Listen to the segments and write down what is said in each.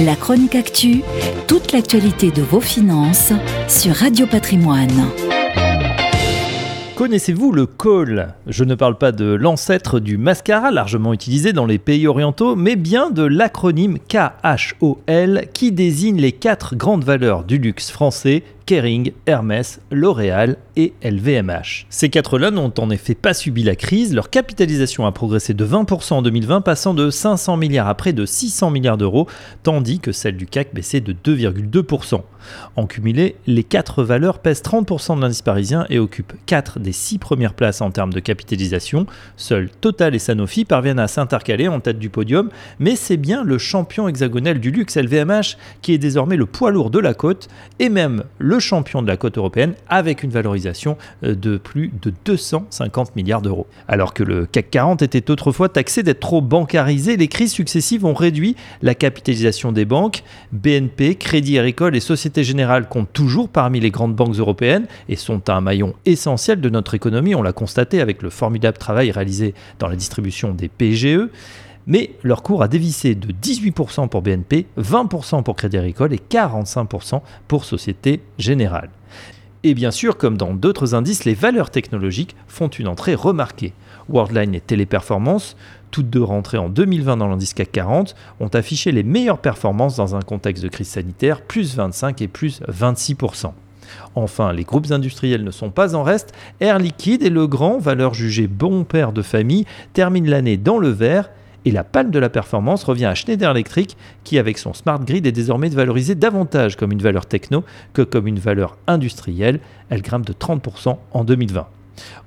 La chronique actu, toute l'actualité de vos finances sur Radio Patrimoine. Connaissez-vous le col? Je ne parle pas de l'ancêtre du mascara largement utilisé dans les pays orientaux, mais bien de l'acronyme KHOL qui désigne les quatre grandes valeurs du luxe français Kering, Hermès, L'Oréal et LVMH. Ces quatre-là n'ont en effet pas subi la crise, leur capitalisation a progressé de 20% en 2020, passant de 500 milliards à près de 600 milliards d'euros, tandis que celle du CAC baissait de 2,2%. En cumulé, les quatre valeurs pèsent 30% de l'indice parisien et occupent 4 des 6 premières places en termes de capitalisation. Seuls Total et Sanofi parviennent à s'intercaler en tête du podium, mais c'est bien le champion hexagonal du luxe LVMH qui est désormais le poids lourd de la côte et même le champion de la côte européenne avec une valorisation euh, de plus de 250 milliards d'euros. Alors que le CAC 40 était autrefois taxé d'être trop bancarisé, les crises successives ont réduit la capitalisation des banques. BNP, Crédit Agricole et Société Générale comptent toujours parmi les grandes banques européennes et sont un maillon essentiel de notre économie. On l'a constaté avec le formidable travail réalisé dans la distribution des PGE mais leur cours a dévissé de 18% pour BNP, 20% pour Crédit Agricole et 45% pour Société Générale. Et bien sûr, comme dans d'autres indices, les valeurs technologiques font une entrée remarquée. Worldline et Téléperformance, toutes deux rentrées en 2020 dans l'indice CAC 40, ont affiché les meilleures performances dans un contexte de crise sanitaire, plus 25 et plus 26%. Enfin, les groupes industriels ne sont pas en reste. Air Liquide et Legrand, valeur jugée bon père de famille, terminent l'année dans le vert et la palme de la performance revient à Schneider Electric, qui avec son smart grid est désormais valorisé davantage comme une valeur techno que comme une valeur industrielle. Elle grimpe de 30% en 2020.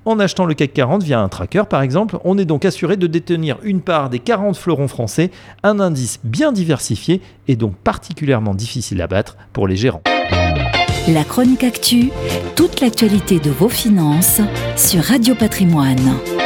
En achetant le CAC 40 via un tracker par exemple, on est donc assuré de détenir une part des 40 fleurons français, un indice bien diversifié et donc particulièrement difficile à battre pour les gérants. La chronique actu, toute l'actualité de vos finances sur Radio Patrimoine.